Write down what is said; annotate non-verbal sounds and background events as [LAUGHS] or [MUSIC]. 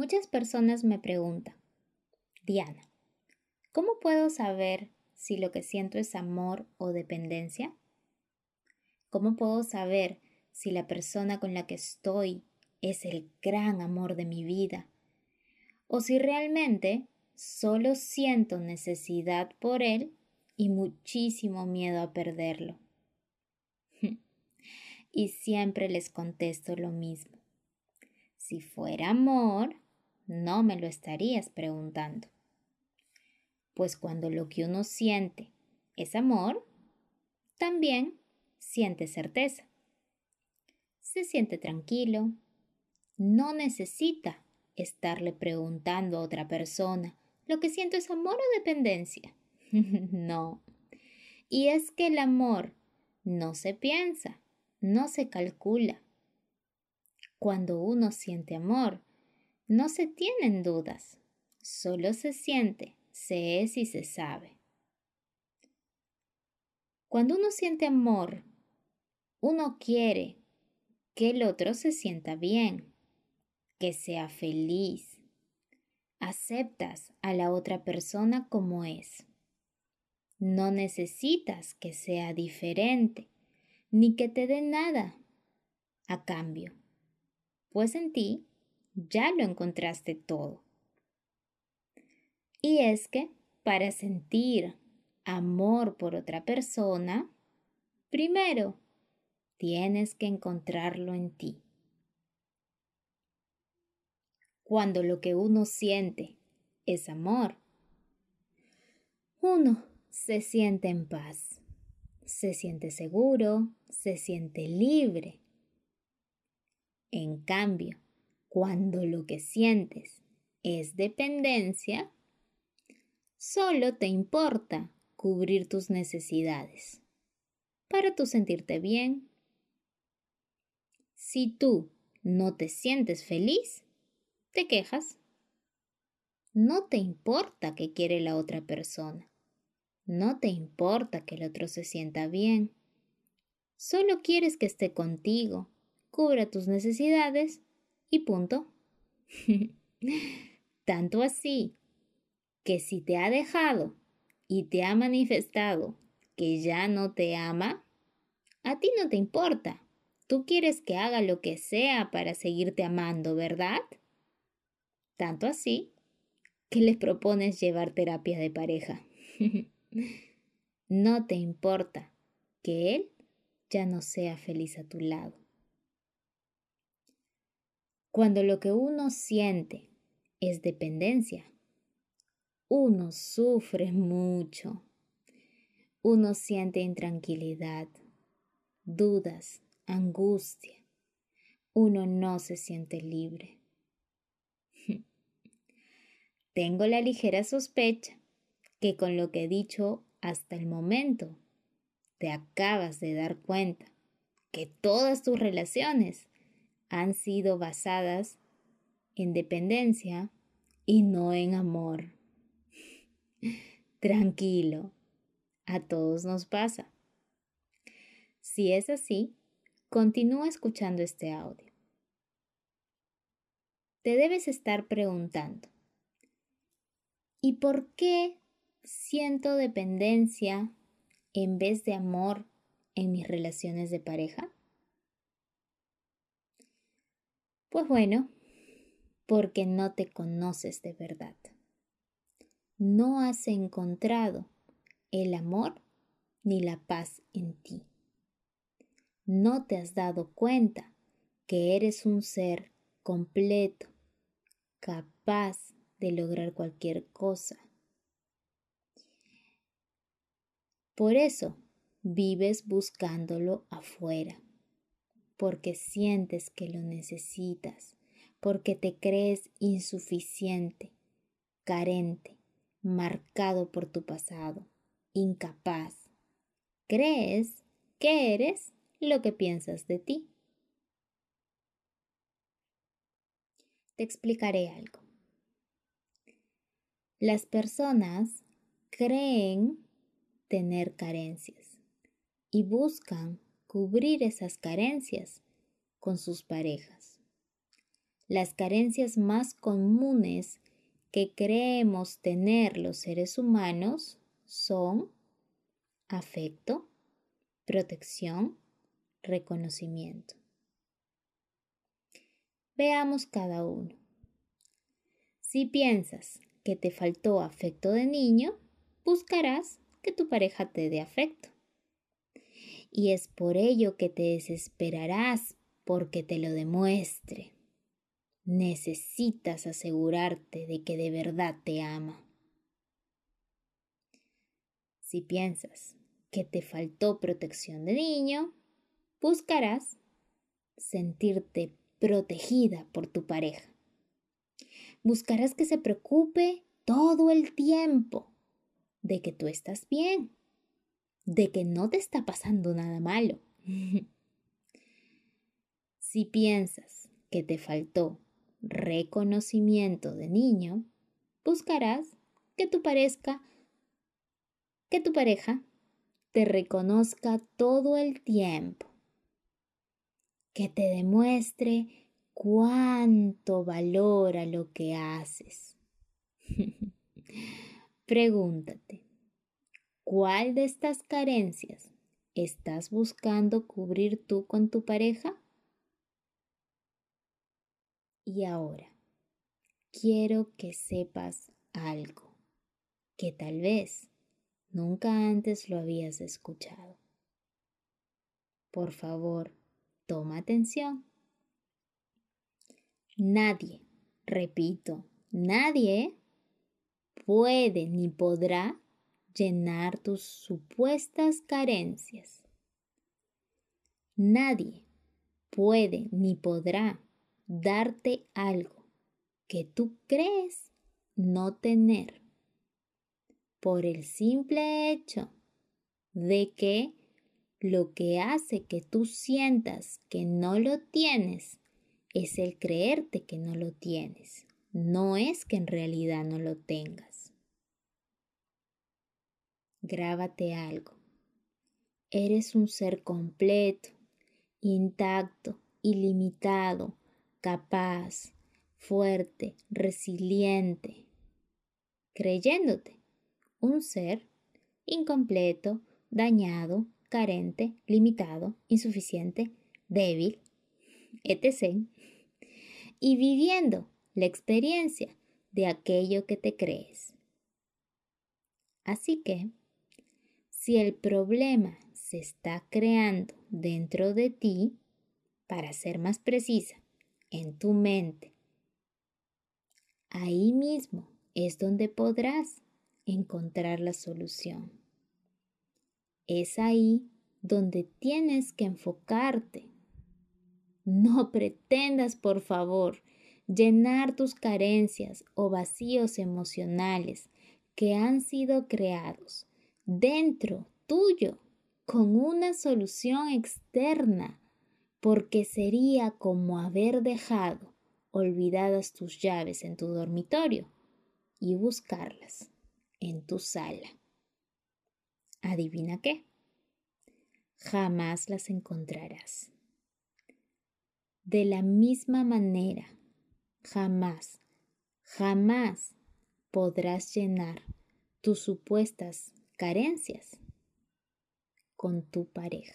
Muchas personas me preguntan, Diana, ¿cómo puedo saber si lo que siento es amor o dependencia? ¿Cómo puedo saber si la persona con la que estoy es el gran amor de mi vida? ¿O si realmente solo siento necesidad por él y muchísimo miedo a perderlo? [LAUGHS] y siempre les contesto lo mismo. Si fuera amor, no me lo estarías preguntando. Pues cuando lo que uno siente es amor, también siente certeza. Se siente tranquilo, no necesita estarle preguntando a otra persona lo que siento es amor o dependencia. [LAUGHS] no. Y es que el amor no se piensa, no se calcula. Cuando uno siente amor, no se tienen dudas, solo se siente, se es y se sabe. Cuando uno siente amor, uno quiere que el otro se sienta bien, que sea feliz. Aceptas a la otra persona como es. No necesitas que sea diferente, ni que te dé nada a cambio, pues en ti ya lo encontraste todo. Y es que para sentir amor por otra persona, primero tienes que encontrarlo en ti. Cuando lo que uno siente es amor, uno se siente en paz, se siente seguro, se siente libre. En cambio, cuando lo que sientes es dependencia, solo te importa cubrir tus necesidades para tú sentirte bien. Si tú no te sientes feliz, te quejas. No te importa qué quiere la otra persona. No te importa que el otro se sienta bien. Solo quieres que esté contigo, cubra tus necesidades y punto. [LAUGHS] Tanto así que si te ha dejado y te ha manifestado que ya no te ama, a ti no te importa. Tú quieres que haga lo que sea para seguirte amando, ¿verdad? Tanto así que le propones llevar terapia de pareja. [LAUGHS] no te importa que él ya no sea feliz a tu lado. Cuando lo que uno siente es dependencia, uno sufre mucho. Uno siente intranquilidad, dudas, angustia. Uno no se siente libre. [LAUGHS] Tengo la ligera sospecha que con lo que he dicho hasta el momento, te acabas de dar cuenta que todas tus relaciones han sido basadas en dependencia y no en amor. [LAUGHS] Tranquilo, a todos nos pasa. Si es así, continúa escuchando este audio. Te debes estar preguntando, ¿y por qué siento dependencia en vez de amor en mis relaciones de pareja? Pues bueno, porque no te conoces de verdad. No has encontrado el amor ni la paz en ti. No te has dado cuenta que eres un ser completo, capaz de lograr cualquier cosa. Por eso vives buscándolo afuera porque sientes que lo necesitas, porque te crees insuficiente, carente, marcado por tu pasado, incapaz. Crees que eres lo que piensas de ti. Te explicaré algo. Las personas creen tener carencias y buscan cubrir esas carencias con sus parejas. las carencias más comunes que creemos tener los seres humanos son afecto, protección, reconocimiento. Veamos cada uno. Si piensas que te faltó afecto de niño, buscarás que tu pareja te dé afecto. Y es por ello que te desesperarás porque te lo demuestre. Necesitas asegurarte de que de verdad te ama. Si piensas que te faltó protección de niño, buscarás sentirte protegida por tu pareja. Buscarás que se preocupe todo el tiempo de que tú estás bien, de que no te está pasando nada malo. [LAUGHS] si piensas que te faltó reconocimiento de niño, buscarás que tu pareja que tu pareja te reconozca todo el tiempo que te demuestre cuánto valora lo que haces. [LAUGHS] Pregúntate, ¿cuál de estas carencias estás buscando cubrir tú con tu pareja? Y ahora, quiero que sepas algo que tal vez nunca antes lo habías escuchado. Por favor, Toma atención. Nadie, repito, nadie puede ni podrá llenar tus supuestas carencias. Nadie puede ni podrá darte algo que tú crees no tener por el simple hecho de que lo que hace que tú sientas que no lo tienes es el creerte que no lo tienes, no es que en realidad no lo tengas. Grábate algo. Eres un ser completo, intacto, ilimitado, capaz, fuerte, resiliente, creyéndote un ser incompleto, dañado, carente, limitado, insuficiente, débil, etc. Y viviendo la experiencia de aquello que te crees. Así que, si el problema se está creando dentro de ti, para ser más precisa, en tu mente, ahí mismo es donde podrás encontrar la solución. Es ahí donde tienes que enfocarte. No pretendas, por favor, llenar tus carencias o vacíos emocionales que han sido creados dentro tuyo con una solución externa, porque sería como haber dejado olvidadas tus llaves en tu dormitorio y buscarlas en tu sala. ¿Adivina qué? Jamás las encontrarás. De la misma manera, jamás, jamás podrás llenar tus supuestas carencias con tu pareja.